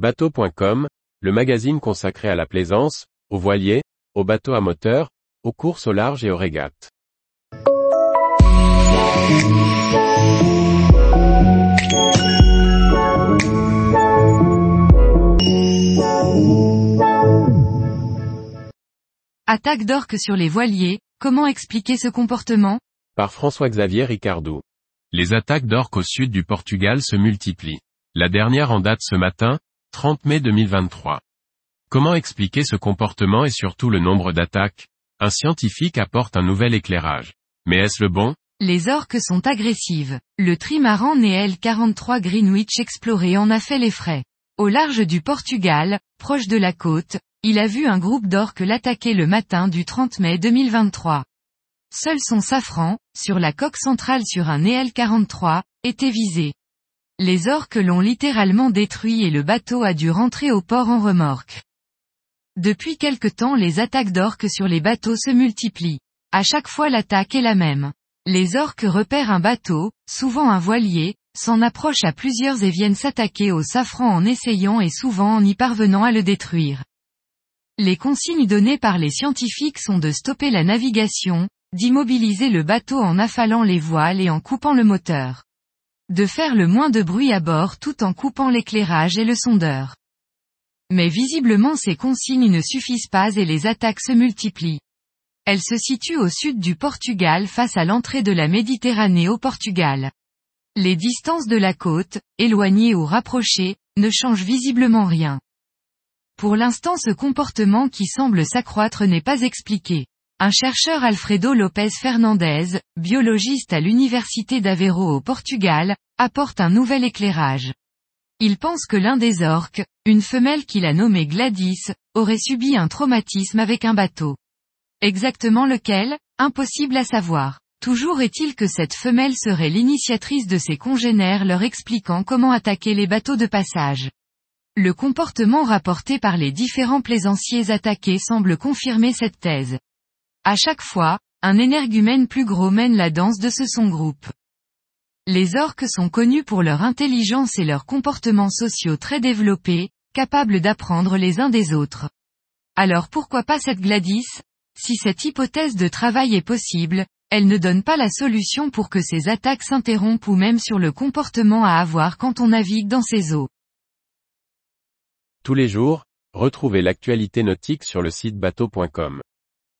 Bateau.com, le magazine consacré à la plaisance, aux voiliers, aux bateaux à moteur, aux courses au large et aux régates. Attaque d'orques sur les voiliers, comment expliquer ce comportement? Par François-Xavier Ricardou. Les attaques d'orques au sud du Portugal se multiplient. La dernière en date ce matin, 30 mai 2023. Comment expliquer ce comportement et surtout le nombre d'attaques? Un scientifique apporte un nouvel éclairage. Mais est-ce le bon? Les orques sont agressives. Le trimaran Neel 43 Greenwich exploré en a fait les frais. Au large du Portugal, proche de la côte, il a vu un groupe d'orques l'attaquer le matin du 30 mai 2023. Seul son safran, sur la coque centrale sur un EL-43, était visé. Les orques l'ont littéralement détruit et le bateau a dû rentrer au port en remorque. Depuis quelque temps les attaques d'orques sur les bateaux se multiplient. À chaque fois l'attaque est la même. Les orques repèrent un bateau, souvent un voilier, s'en approchent à plusieurs et viennent s'attaquer au safran en essayant et souvent en y parvenant à le détruire. Les consignes données par les scientifiques sont de stopper la navigation, d'immobiliser le bateau en affalant les voiles et en coupant le moteur. De faire le moins de bruit à bord tout en coupant l'éclairage et le sondeur. Mais visiblement ces consignes ne suffisent pas et les attaques se multiplient. Elles se situent au sud du Portugal face à l'entrée de la Méditerranée au Portugal. Les distances de la côte, éloignées ou rapprochées, ne changent visiblement rien. Pour l'instant ce comportement qui semble s'accroître n'est pas expliqué. Un chercheur Alfredo Lopez Fernandez, biologiste à l'université d'Aveiro au Portugal, apporte un nouvel éclairage. Il pense que l'un des orques, une femelle qu'il a nommée Gladys, aurait subi un traumatisme avec un bateau. Exactement lequel? Impossible à savoir. Toujours est-il que cette femelle serait l'initiatrice de ses congénères leur expliquant comment attaquer les bateaux de passage. Le comportement rapporté par les différents plaisanciers attaqués semble confirmer cette thèse. À chaque fois, un énergumène plus gros mène la danse de ce son groupe. Les orques sont connus pour leur intelligence et leurs comportements sociaux très développés, capables d'apprendre les uns des autres. Alors pourquoi pas cette Gladys? Si cette hypothèse de travail est possible, elle ne donne pas la solution pour que ces attaques s'interrompent ou même sur le comportement à avoir quand on navigue dans ces eaux. Tous les jours, retrouvez l'actualité nautique sur le site bateau.com.